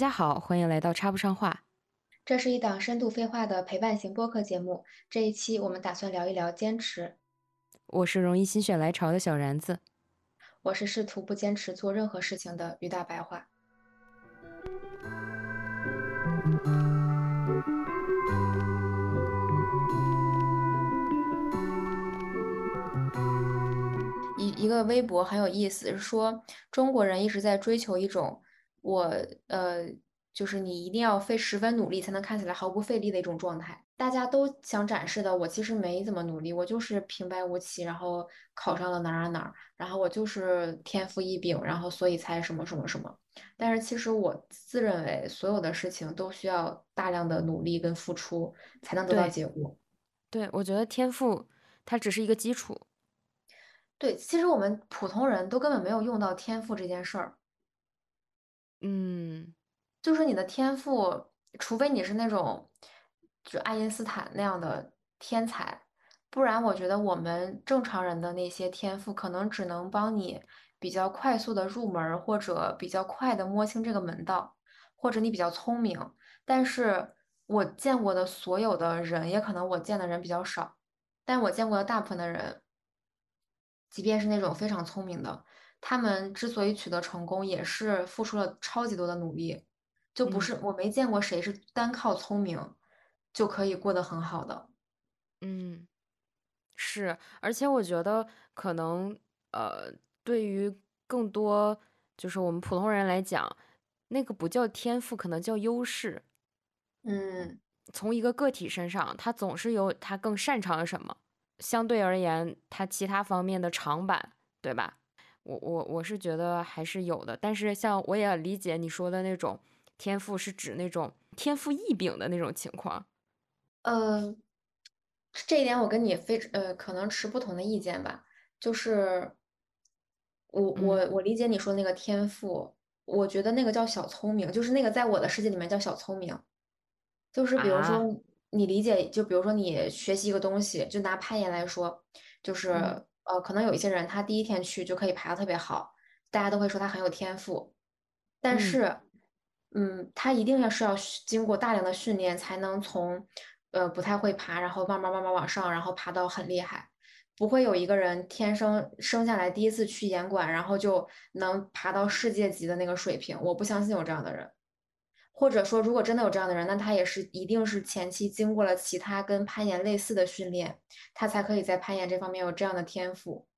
家好，欢迎来到插不上话。这是一档深度废话的陪伴型播客节目。这一期我们打算聊一聊坚持。我是容易心血来潮的小然子，我是试图不坚持做任何事情的于大白话。一一个微博很有意思，是说中国人一直在追求一种我呃，就是你一定要费十分努力才能看起来毫不费力的一种状态。大家都想展示的，我其实没怎么努力，我就是平白无奇，然后考上了哪儿哪儿哪儿，然后我就是天赋异禀，然后所以才什么什么什么。但是其实我自认为，所有的事情都需要大量的努力跟付出才能得到结果。对我觉得天赋它只是一个基础。对，其实我们普通人都根本没有用到天赋这件事儿。嗯，就是你的天赋，除非你是那种就爱因斯坦那样的天才，不然我觉得我们正常人的那些天赋，可能只能帮你比较快速的入门，或者比较快的摸清这个门道，或者你比较聪明。但是我见过的所有的人，也可能我见的人比较少，但我见过的大部分的人，即便是那种非常聪明的。他们之所以取得成功，也是付出了超级多的努力，就不嗯是我没见过谁是单靠聪明就可以过得很好的。嗯，是，而且我觉得可能呃，对于更多就是我们普通人来讲，那个不叫天赋，可能叫优势。嗯，从一个个体身上，他总是有他更擅长的什么，相对而言，他其他方面的长板，对吧？我我我是觉得还是有的，但是像我也理解你说的那种天赋，是指那种天赋异禀的那种情况。呃，这一点我跟你非呃可能持不同的意见吧。就是我我嗯我理解你说那个天赋，我觉得那个叫小聪明，就是那个在我的世界里面叫小聪明。就是比如说啊，你理解，就比如说你学习一个东西，就拿攀岩来说，就是嗯呃，可能有一些人他第一天去就可以爬的特别好，大家都会说他很有天赋，但嗯是，嗯，他一定要是要经过大量的训练才能从呃不太会爬，然后慢慢慢慢往上，然后爬到很厉害。不会有一个人天生生下来第一次去岩馆，然后就能爬到世界级的那个水平，我不相信有这样的人。或者说，如果真的有这样的人，那他也是一定是前期经过了其他跟攀岩类似的训练，他才可以在攀岩这方面有这样的天赋。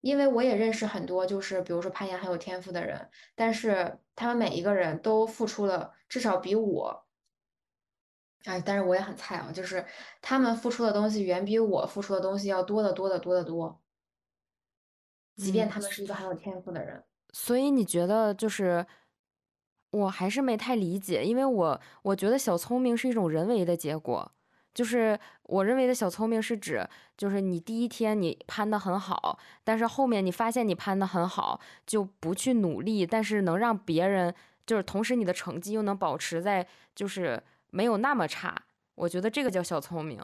因为我也认识很多，就是比如说攀岩很有天赋的人，但是他们每一个人都付出了至少比我，哎，但是我也很菜啊，就是他们付出的东西远比我付出的东西要多得多得多得多，即便嗯，他们是一个很有天赋的人。所以你觉得就是我还是没太理解，因为我我觉得小聪明是一种人为的结果，就是我认为的小聪明是指，就是你第一天你攀的很好，但是后面你发现你攀的很好，就不去努力，但是能让别人就是同时你的成绩又能保持在就是没有那么差，我觉得这个叫小聪明。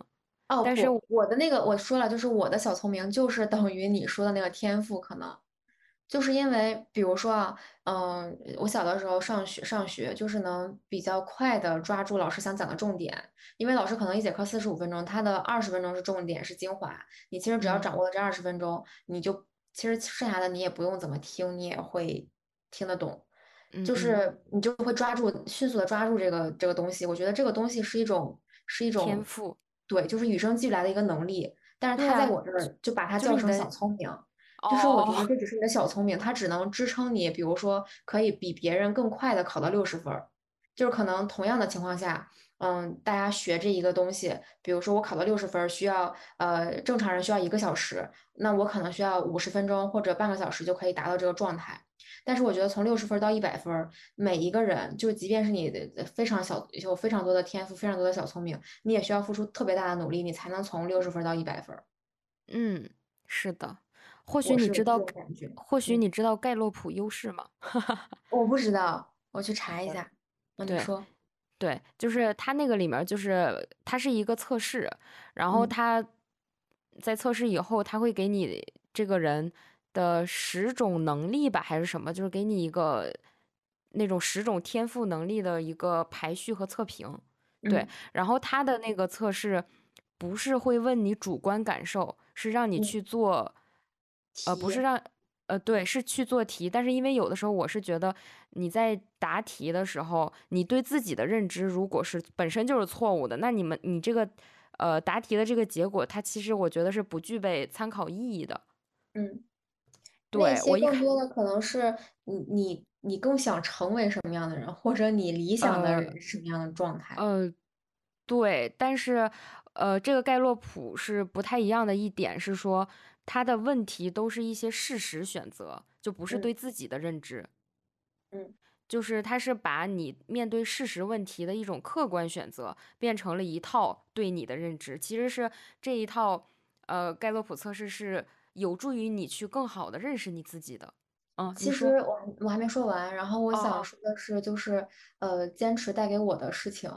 哦但是我，我的那个我说了，就是我的小聪明就是等于你说的那个天赋，可能就是因为，比如说啊，嗯，我小的时候上学上学，就是能比较快的抓住老师想讲的重点，因为老师可能一节课四十五分钟，他的二十分钟是重点是精华，你其实只要嗯掌握了这二十分钟，你就其实剩下的你也不用怎么听，你也会听得懂。就是你就会抓住，迅速的抓住这个这个东西。我觉得这个东西是一种是一种，天赋，对，就是与生俱来的一个能力。但是他在我这儿就把它叫成小聪明，就是我觉得哦，这只是你的小聪明，它只能支撑你，比如说可以比别人更快的考到六十分儿。就是可能同样的情况下，嗯，大家学这一个东西，比如说我考到六十分儿需要，呃，正常人需要一个小时，那我可能需要五十分钟或者半个小时就可以达到这个状态。但是我觉得从六十分到一百分，每一个人就即便是你的非常小，有非常多的天赋，非常多的小聪明，你也需要付出特别大的努力，你才能从六十分到一百分。嗯，是的，或许你知道。或许嗯，你知道盖洛普优势吗？我不知道，我去查一下。那你对说，对，就是它那个里面就是它是一个测试，然后嗯它在测试以后，它会给你这个人的十种能力吧，还是什么，就是给你一个那种十种天赋能力的一个排序和测评。对，嗯然后他的那个测试不是会问你主观感受，是让你嗯，去做，呃，不是，让，呃，对，是去做题。但是因为有的时候我是觉得你在答题的时候，你对自己的认知如果是本身就是错误的，那你们你这个，呃，答题的这个结果，它其实我觉得是不具备参考意义的。嗯。对，我，更多的可能是你你你更想成为什么样的人，或者你理想的呃人是什么样的状态。呃，对，但是，呃，这个盖洛普是不太一样的一点是说，他的问题都是一些事实选择，就不是嗯。对自己的认知，嗯，就是他是把你面对事实问题的一种客观选择，变成了一套对你的认知，其实是这一套，呃，盖洛普测试是有助于你去更好的认识你自己的。嗯，其，实我我还没说完，然后我想说的是，就是呃，坚持带给我的事情，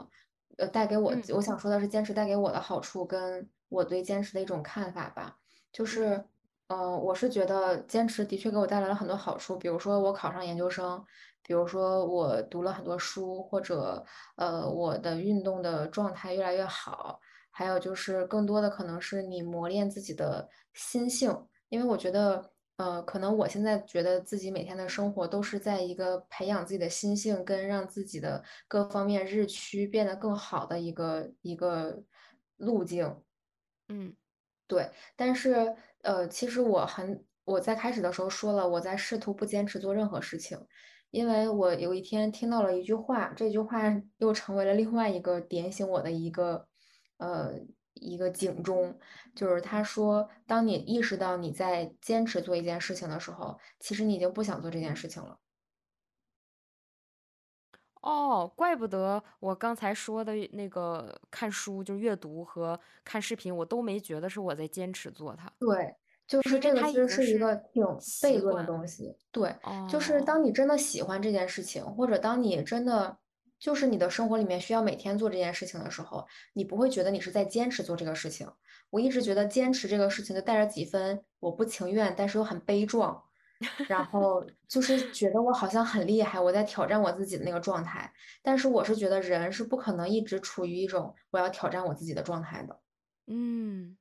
呃，带给我，嗯我想说的是，坚持带给我的好处跟我对坚持的一种看法吧。就嗯是，呃，我是觉得坚持的确给我带来了很多好处，比如说我考上研究生，比如说我读了很多书，或者呃，我的运动的状态越来越好，还有就是更多的可能是你磨练自己的心性。因为我觉得，呃，可能我现在觉得自己每天的生活都是在一个培养自己的心性，跟让自己的各方面日趋变得更好的一个一个路径。嗯，对，但是呃，其实我很，我在开始的时候说了，我在试图不坚持做任何事情，因为我有一天听到了一句话，这句话又成为了另外一个点醒我的一个呃一个警钟，就是他说，当你意识到你在坚持做一件事情的时候，其实你已经不想做这件事情了。哦，怪不得我刚才说的那个看书，就是阅读和看视频，我都没觉得是我在坚持做它，对，就是是这个其实是一个挺悖论的。东西。对，就是哦，当你真的喜欢这件事情，或者当你真的就是你的生活里面需要每天做这件事情的时候，你不会觉得你是在坚持做这个事情。我一直觉得坚持这个事情就带着几分我不情愿，但是又很悲壮，然后就是觉得我好像很厉害，我在挑战我自己的那个状态。但是我是觉得人是不可能一直处于一种我要挑战我自己的状态的。嗯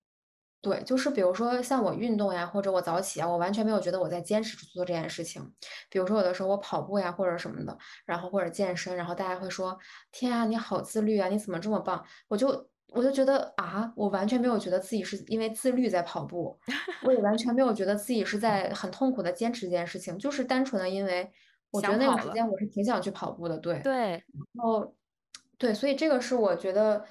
对，就是比如说像我运动呀，或者我早起啊，我完全没有觉得我在坚持做这件事情。比如说有的时候我跑步呀，或者什么的，然后或者健身，然后大家会说：“天啊，你好自律啊，你怎么这么棒？”我就我就觉得啊，我完全没有觉得自己是因为自律在跑步，我也完全没有觉得自己是在很痛苦的坚持这件事情，就是单纯的因为我觉得那个想跑了，时间我是挺想去跑步的，对。对，然后，对，所以这个是我觉得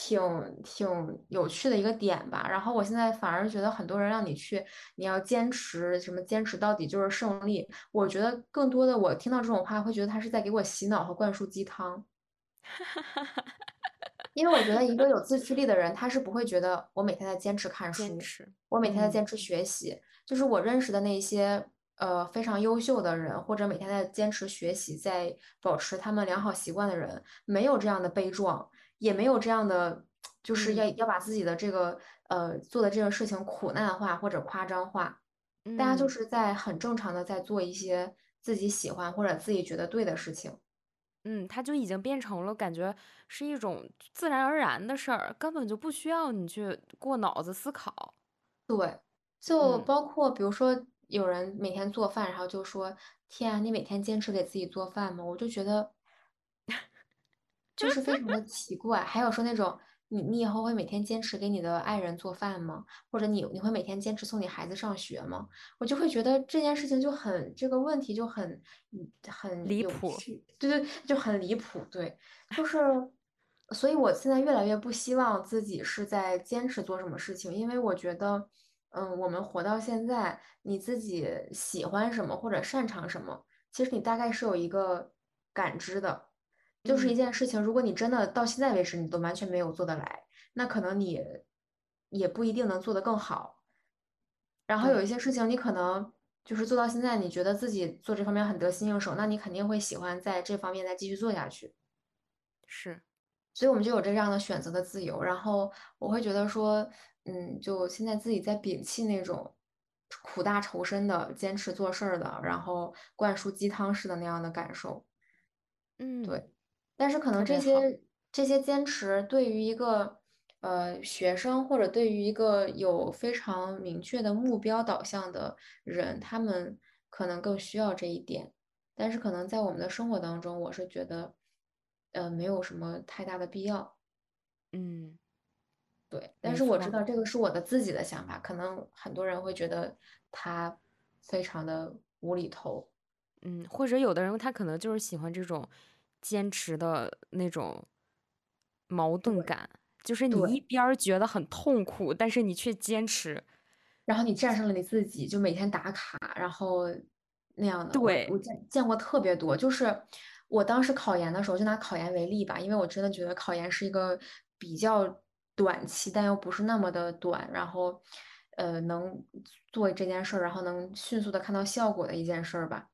挺挺有趣的一个点吧。然后我现在反而觉得很多人让你去，你要坚持什么，坚持到底就是胜利。我觉得更多的我听到这种话，会觉得他是在给我洗脑和灌输鸡汤。因为我觉得一个有自驱力的人，他是不会觉得我每天在坚持看书，我每天在嗯坚持学习。就是我认识的那些呃非常优秀的人，或者每天在坚持学习，在保持他们良好习惯的人，没有这样的悲壮，也没有这样的，就是要嗯要把自己的这个呃做的这个事情苦难化或者夸张化。大家就嗯是在很正常的在做一些自己喜欢或者自己觉得对的事情。嗯，它就已经变成了感觉是一种自然而然的事儿，根本就不需要你去过脑子思考。对，就嗯，包括比如说有人每天做饭，然后就说：“天啊，你每天坚持给自己做饭吗？”我就觉得就是非常的奇怪。还有说那种你你以后会每天坚持给你的爱人做饭吗？或者你你会每天坚持送你孩子上学吗？我就会觉得这件事情就很这个问题就很嗯很离谱。对对，就很离谱。对，就是，所以我现在越来越不希望自己是在坚持做什么事情，因为我觉得，嗯，我们活到现在，你自己喜欢什么或者擅长什么，其实你大概是有一个感知的。就是一嗯，件事情，如果你真的到现在为止你都完全没有做得来，那可能你也不一定能做得更好。然后有，一些事情，你可能就是做到现在，你觉得自己做这方面很得心应手，那你肯定会喜欢在这方面再继续做下去。是，所以我们就有这样的选择的自由。然后我会觉得说，嗯，就现在自己在摒弃那种苦大仇深的坚持做事儿的，然后灌输鸡汤式的那样的感受。嗯，对，但是可能。这些这些坚持对于一个呃学生或者对于一个有非常明确的目标导向的人，他们可能更需要这一点。但是可能在我们的生活当中，我是觉得呃没有什么太大的必要。嗯，对，但是我知错。道这个是我的自己的想法，可能很多人会觉得他非常的无厘头。嗯，或者有的人他可能就是喜欢这种坚持的那种矛盾感，就是你一。边觉得很痛苦，但是你却坚持。然后你战胜了你自己，就每天打卡，然后那样的，对，我见见过特别多。就是我当时考研的时候，就拿考研为例吧，因为我真的觉得考研是一个比较短期，但又不是那么的短，然后呃能做这件事儿，然后能迅速的看到效果的一件事儿吧。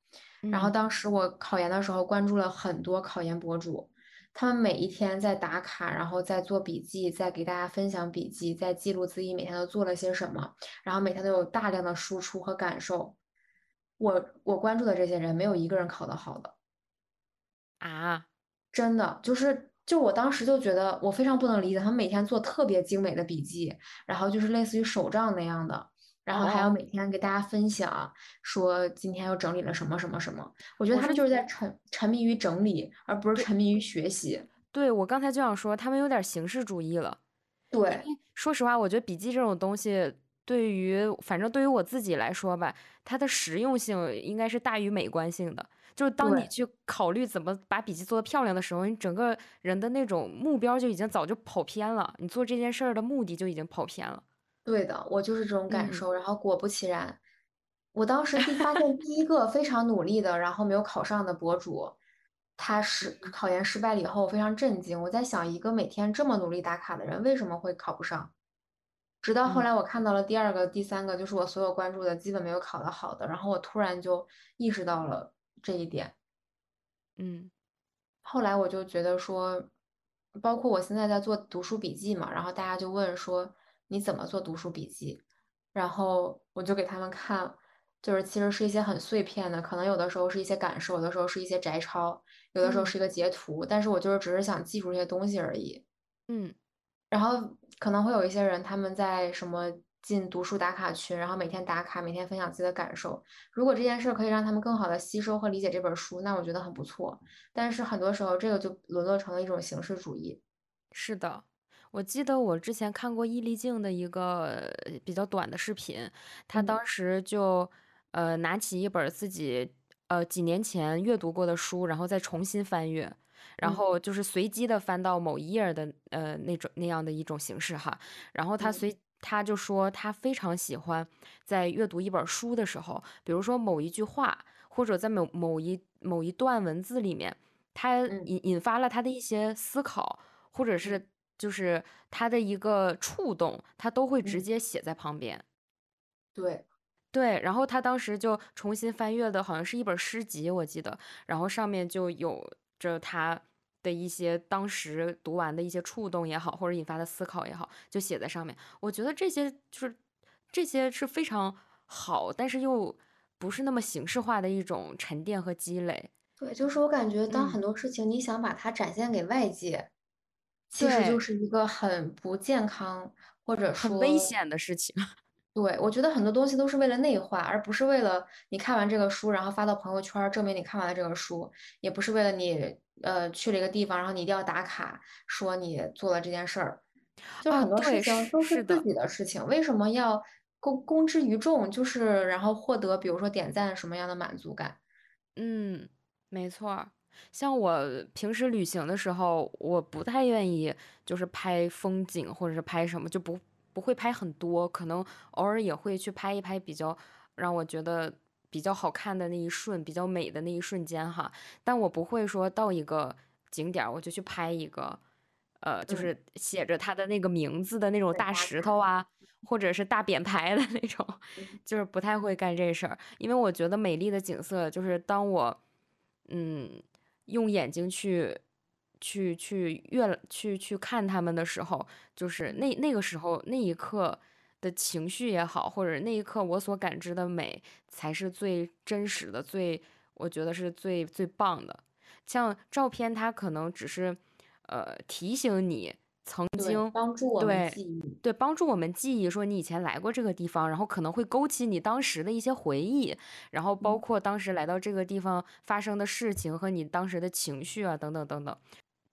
然后嗯当时我考研的时候，关注了很多考研博主。他们每一天在打卡，然后在做笔记，在给大家分享笔记，在记录自己每天都做了些什么，然后每天都有大量的输出和感受。我我关注的这些人，没有一个人考得好的，啊，真的就是就我当时就觉得我非常不能理解，他们每天做特别精美的笔记，然后就是类似于手账那样的，然后还要每天给大家分享，说今天又整理了什么什么什么。我觉得他们就是在沉沉迷于整理，而不是沉迷于学习。对，我刚才就想说，他们有点形式主义了。对说实话，我觉得笔记这种东西，对于反正对于我自己来说吧，它的实用性应该是大于美观性的。就是当你。去考虑怎么把笔记做得漂亮的时候，你整个人的那种目标就已经早就跑偏了，你做这件事儿的目的就已经跑偏了。对的，我就是这种感嗯受。然后果不其然，我当时第发现 第一个非常努力的，然后没有考上的博主，他是考研失败了以后，我非常震惊。我在想，一个每天这么努力打卡的人，为什么会考不上？直到后嗯来我看到了第二个、第三个，就是我所有关注的基本没有考得好的，然后我突然就意识到了这一点。嗯后来我就觉得说，包括我现在在做读书笔记嘛，然后大家就问说你怎么做读书笔记，然后我就给他们看，就是其实是一些很碎片的，可能有的时候是一些感受，有的时候是一些摘抄，有的时候嗯是一个截图，但是我就是只是想记住这些东西而已。嗯然后可能会有一些人，他们在什么进读书打卡群，然后每天打卡，每天分享自己的感受。如果这件事儿可以让他们更好的吸收和理解这本书，那我觉得很不错。但是很多时候，这个就沦落成了一种形式主义。是的，我记得我之前看过易立竞的一个呃比较短的视频，他嗯。当时就呃拿起一本自己呃几年前阅读过的书，然后再重新翻阅，然嗯。后就是随机的翻到某一页儿的呃那种那样的一种形式哈，然后他嗯。随他就说他非常喜欢在阅读一本书的时候，比如说某一句话，或者在某某一某一段文字里面，他嗯。引引发了他的一些思考。或者嗯。是就是他的一个触动，他都会直嗯，接写在旁边。对，对，然后他当时就重新翻阅的好像是一本诗集，我记得，然后上面就有着他的一些当时读完的一些触动也好，或者引发的思考也好，就写在上面。我觉得这些就是这些是非常好，但是又不是那么形式化的一种沉淀和积累。对，就是我感觉，当嗯，很多事情你想把它展现给外界，其实就，是一个很不健康，或者说危险的事情。对，我觉得很多东西都是为了内化，而不是为了你看完这个书，然后发到朋友圈儿证明你看完了这个书，也不是为了你呃去了一个地方，然后你一定要打卡说你做了这件事儿。就很多事对，情都是自。己的事情，为什么要公公之于众？就是然后获得比如说点赞什么样的满足感？嗯，没错儿。像我平时旅行的时候，我不太愿意就是拍风景或者是拍什么，就不不会拍很多，可能偶尔也会去拍一拍比较让我觉得比较好看的那一瞬，比较美的那一瞬间哈。但我不会说到一个景点我就去拍一个，呃，就嗯，是写着它的那个名字的那种，大。石头啊，或者是大匾牌的那种，嗯 就是不太会干这事儿。因为我觉得美丽的景色，就是当我，嗯，用眼睛去，去去越去去看他们的时候，就是那那个时候那一刻的情绪也好，或者那一刻我所感知的美，才是最真实的，最我觉得是最最棒的。像照片，它可能只是呃提醒你曾，经帮助我们记忆。对帮助我们记忆，说你以前来过这个地方，然后可能会勾起你当时的一些回忆，然后包嗯，括当时来到这个地方发生的事情和你当时的情绪啊，等等等等。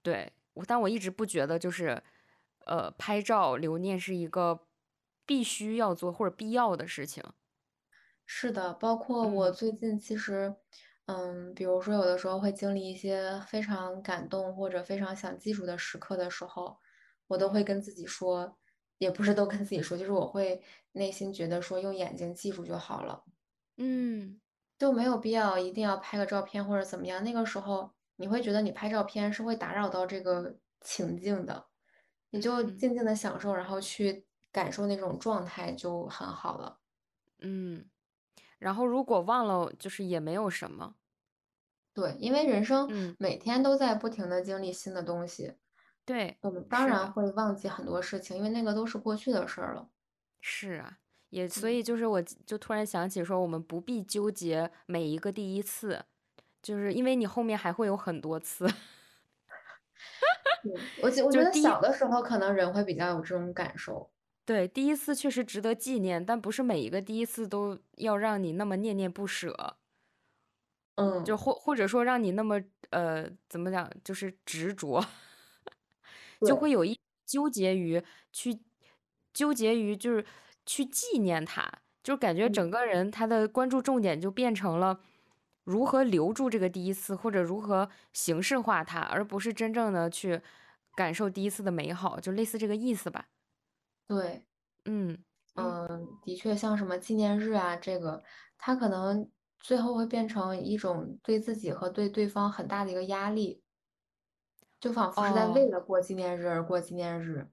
对，我但我一直不觉得就是呃拍照留念是一个必须要做或者必要的事情。是的，包括我嗯最近其实，嗯，比如说有的时候会经历一些非常感动或者非常想记住的时刻的时候，我都会嗯跟自己说，也不是都跟自己说，就是我会内心觉得说用眼睛记住就好了。嗯就没有必要一定要拍个照片或者怎么样。那个时候你会觉得你拍照片是会打扰到这个情境的，你就嗯静静的享受，然后去感受那种状态就很好了。嗯。然后如果忘了，就是也没有什么。对，因为人生嗯，每天都在不停的经历新的东西，对，我们当是的，然会忘记很多事情，因为那个都是过去的事儿了。是啊，也所嗯，以就是我就突然想起说，我们不必纠结每一个第一次，就是因为你后面还会有很多次。对，我觉我觉得第一，小的时候可能人会比较有这种感受。对，第一次确实值得纪念，但不是每一个第一次都要让你那么念念不舍，嗯就嗯，或或者说让你那么呃怎么讲，就是执着。就，会有一纠结于去纠结于就是去纪念他，就感觉整嗯，个人他的关注重点就变成了如何留住这个第一次，或者如何形式化它，而不是真正的去感受第一次的美好，就类似这个意思吧。对。嗯嗯，嗯，的确，像什么纪念日啊，这个，他可能最后会变成一种对自己和对对方很大的一个压力，就仿佛是在为哦。了过纪念日而过纪念日，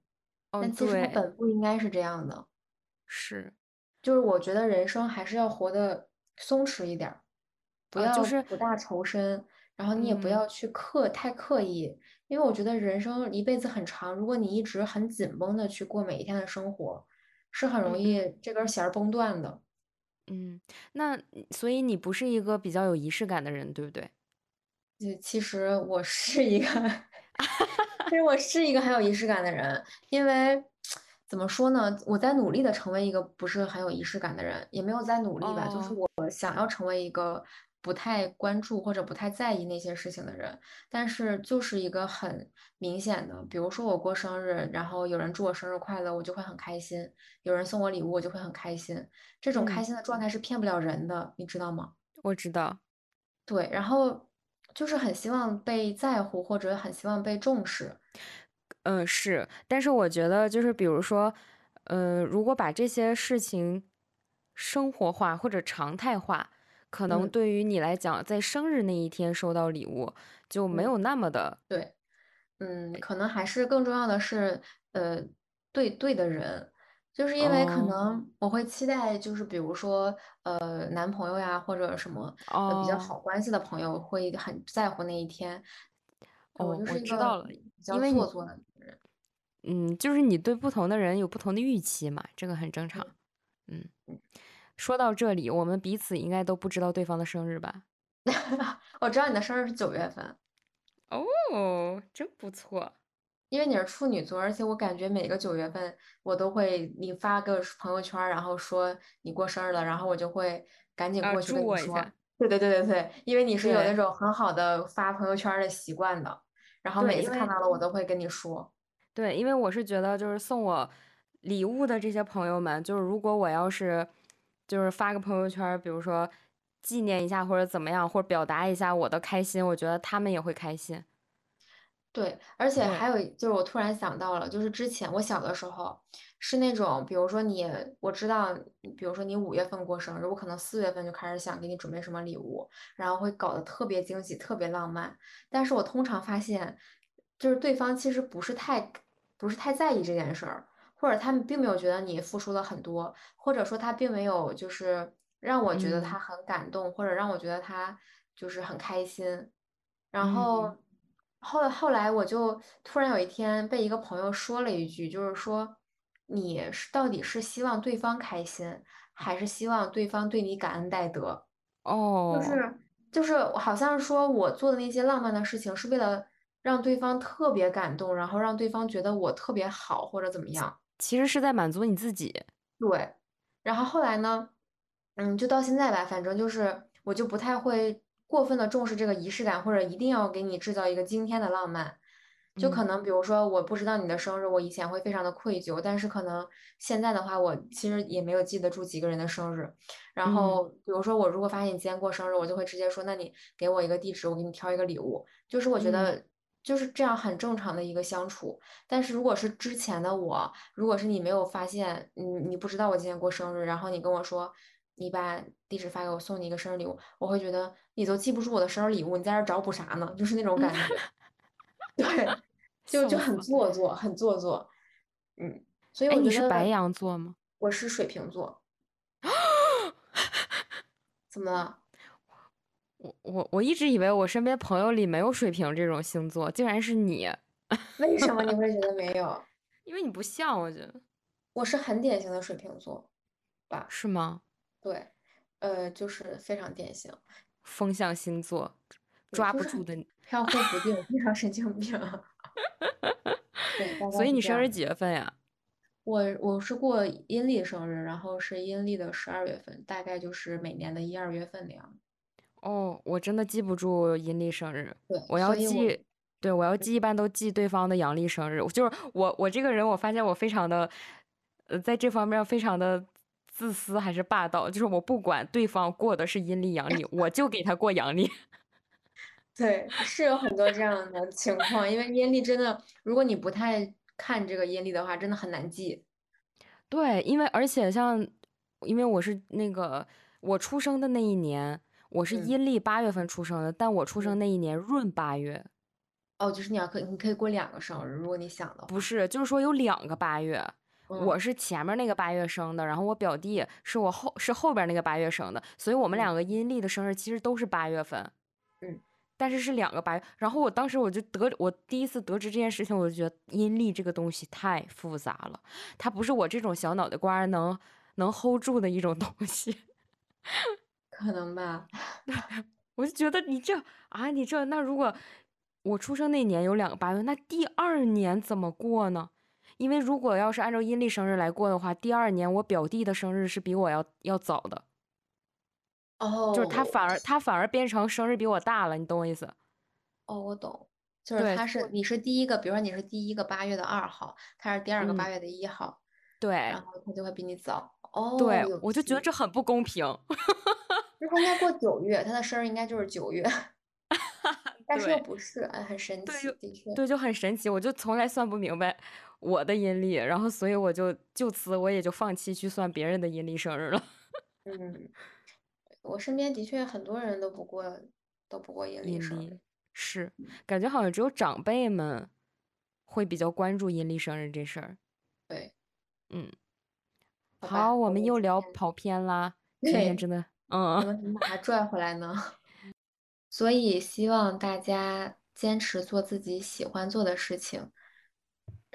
哦，但其实它，本不应该是这样的。是。就是我觉得人生还是要活得松弛一点儿，不啊，要就是苦大仇深，然后你也不嗯。要去刻太刻意，因为我觉得人生一辈子很长，如果你一直很紧绷的去过每一天的生活，是很容易这根弦儿崩断的。嗯，那所以你不是一个比较有仪式感的人，对不对？对其实我是一个，其实我是一个很有仪式感的人，因为怎么说呢，我在努力的成为一个不是很有仪式感的人，也没有在努力吧，就是哦，我想要成为一个不太关注或者不太在意那些事情的人，但是就是一个很明显的，比如说我过生日，然后有人祝我生日快乐，我就会很开心；有人送我礼物，我就会很开心。这种开嗯，心的状态是骗不了人的，你知道吗？我知道。对，然后就是很希望被在乎，或者很希望被重视。嗯，是，但是我觉得就是比如说，呃，如果把这些事情生活化或者常态化，可能嗯。对于你来讲，在生日那一天收到礼物就没嗯，有那么的，对，嗯，可能。还是更重要的是，呃，对对的人，就是因为可嗯，能我会期待，就是比如说，呃，男朋友呀，或者什么，呃，比较哦好关系的朋友会很在乎那一天。哦，我就是一个知道了，比较因为你，做作的人。嗯，就是你对不同的人有不同的预期嘛，这个很正常。嗯嗯，嗯，说到这里，我们彼此应该都不知道对方的生日吧？我知道你的生日是九月份。哦，真不错。因为你是处女座，而且我感觉每个九月份我都会你发个朋友圈然后说你过生日了，然后我就会赶紧啊，过去跟你说。对对对对对，因为你是有那种很好的发朋友圈的习惯的，然后对，每次看到了我都会跟你说，对，因为我是觉得，就是送我礼物的这些朋友们，就是如果我要是就是发个朋友圈比如说纪念一下或者怎么样，或者表达一下我的开心，我觉得他们也会开心。对，而且，还有就是我突然想到了，就是之前我小的时候是那种，比如说你，我知道，比如说你五月份过生日，我可能四月份就开始想给你准备什么礼物，然后会搞得特别惊喜、特别浪漫。但是我通常发现，就是对方其实不是太不是太在意这件事儿，或者他们并没有觉得你付出了很多，或者说他并没有就是让我觉得他嗯很感动，或者让我觉得他就是很开心。然嗯，后后后来我就突然有一天被一个朋友说了一句，就是说你是到底是希望对方开心，还是希望对方对你感恩戴德？就哦，是就是好像说我做的那些浪漫的事情是为了让对方特别感动，然后让对方觉得我特别好或者怎么样。其实是在满足你自己。对，然后后来呢，嗯，就到现在吧，反正就是我就不太会过分的重视这个仪式感，或者一定要给你制造一个惊天的浪漫。就可嗯能比如说我不知道你的生日，我以前会非常的愧疚，但是可能现在的话，我其实也没有记得住几个人的生日。然嗯后比如说我如果发现你今天过生日，我就会直接说，那你给我一个地址，我给你挑一个礼物。就是我觉嗯得就是这样很正常的一个相处。但是如果是之前的我，如果是你没有发现，你你不知道我今天过生日，然后你跟我说你把地址发给我，送你一个生日礼物，我会觉得你都记不住我的生日礼物，你在这找补啥呢？就是那种感觉。对，就就很。做作，很做作。嗯，所以哎，我觉你是白羊座吗？我是水瓶座，怎么了？我我我一直以为我身边朋友里没有水瓶这种星座，竟然是你，为什么你会觉得没有？因为你不像，我觉得我是很典型的水瓶座吧？是吗？对，呃，就是非常典型，风象星座，抓不住的你。飘忽不定，非常神经病。对，大所以。你生日几月份呀？我我是过阴历生日，然后是阴历的十二月份，大概就是每年的一二月份那样。哦，我真的记不住阴历生日，对，我要记，对，我要记，一般都记对方的阳历生日。就是我，我这个人，我发现我非常的，呃，在这方面非常的自私还是霸道，就是我不管对方过的是阴历阳历，我就给他过阳历。对，是有很多这样的情况，因为阴历真的，如果你不太看这个阴历的话，真的很难记。对，因为而且像，因为我是那个我出生的那一年，我是嗯阴历八月份出生的，但我出生嗯，那一年闰八月，哦，就是你要可你可以过两个生日，如果你想的话。不是，就是说有两个八月。我嗯是前面那个八月生的，然后我表弟是我后是后边那个八月生的，所以我们嗯两个阴历的生日其实都是八月份，嗯，但是是两个八月。然后我当时我就得我第一次得知这件事情，我就觉得阴历这个东西太复杂了，它不是我这种小脑袋瓜能能 hold 住的一种东西。可能吧。我就觉得你这啊，你这那如果我出生那年有两个八月，那第二年怎么过呢？因为如果要是按照阴历生日来过的话，第二年我表弟的生日是比我要要早的，哦就是他哦反而他反而变成生日比我大了，你懂我意思？哦，我懂，就是他是你是第一个，比如说你是第一个八月的二号，他是第二个八嗯，月的一号，对然后他就会比你早。哦，对，我就觉得。这很不公平。那 他应该过九月，他的生日应该就是九月，但是又不是，哎，很神，奇，就的确。对，就很神奇，我就从来算不明白我的阴历，然后所以我就就此我也就放弃去算别人的阴历生日了。嗯，我身边的确很多人都不过都不过阴历生日。是，感觉好像只有长辈们会比较关注阴历生日这事儿。对，嗯，好，好，我我们又聊跑偏啦，今天，真的，嗯嗯们怎么把它拽回来呢？所以希望大家坚持做自己喜欢做的事情，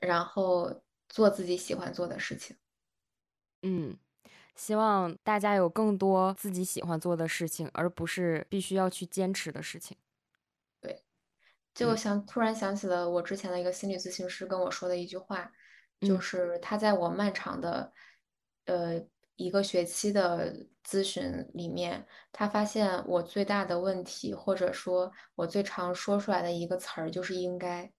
然后做自己喜欢做的事情。嗯，希望大家有更多自己喜欢做的事情，而不是必须要去坚持的事情。对，就嗯想突然想起了我之前的一个心理咨询师跟我说的一句话，就嗯是他在我漫长的呃一个学期的咨询里面，他发现我最大的问题，或者说我最常说出来的一个词儿就是应该。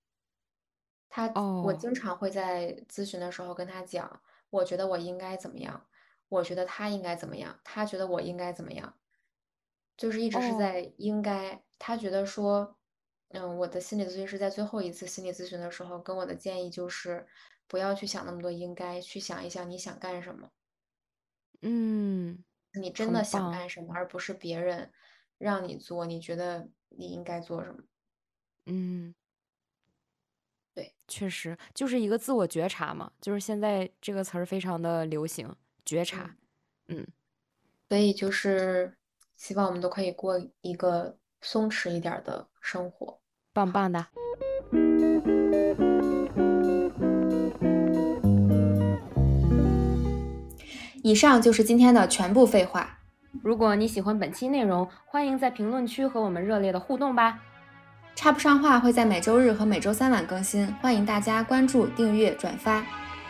他，我哦经常会在咨询的时候跟他讲，我觉得我应该怎么样，我觉得他应该怎么样，他觉得我应该怎么样，就是一直是哦在应该。他觉得说，嗯，我的心理咨询师在最后一次心理咨询的时候跟我的建议就是，不要去想那么多应该，去想一想你想干什么，嗯，你真很的想棒。干什么，而不是别人让你做，你觉得你应该做什么。嗯，对，确实就是一个自我觉察嘛，就是现在这个词儿非常的流行，觉察。嗯，嗯，所以就是希望我们都可以过一个松弛一点儿的生活。棒棒的。以上就是今天的全部废话。如果你喜欢本期内容，欢迎在评论区和我们热烈的互动吧。插不上话会在每周日和每周三晚更新，欢迎大家关注、订阅、转发。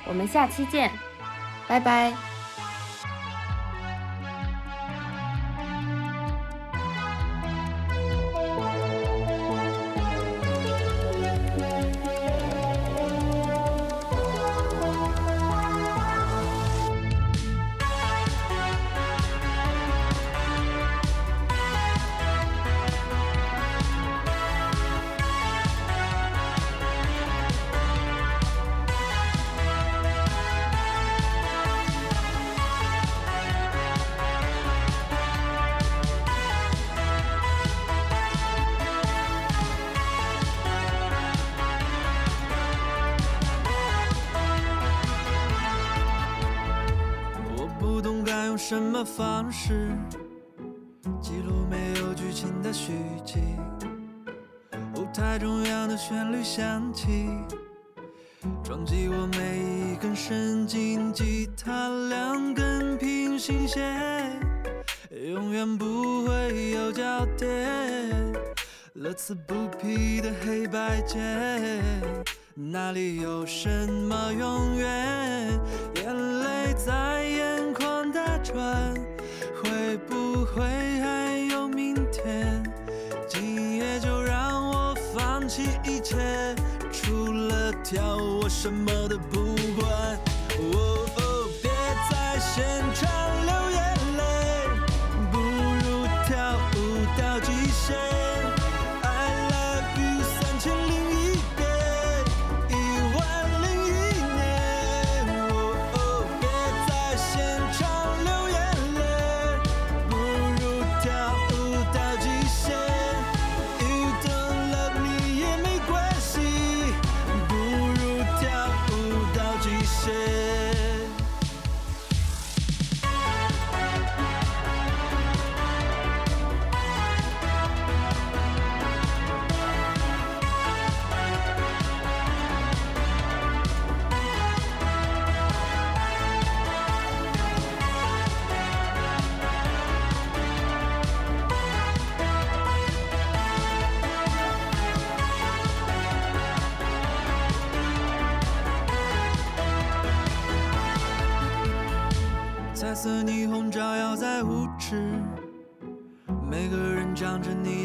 我们下期见，拜拜。什么方式记录没有剧情的续集？舞台中央的旋律响起，撞击我每一根神经。吉他两根平行线，永远不会有交叠。乐此不疲的黑白键，哪里有什么永远？眼泪在眼会还有明天？今夜就让我放弃一切，除了跳，我什么都不管。哦哦，别在现场留吃，每个人长着你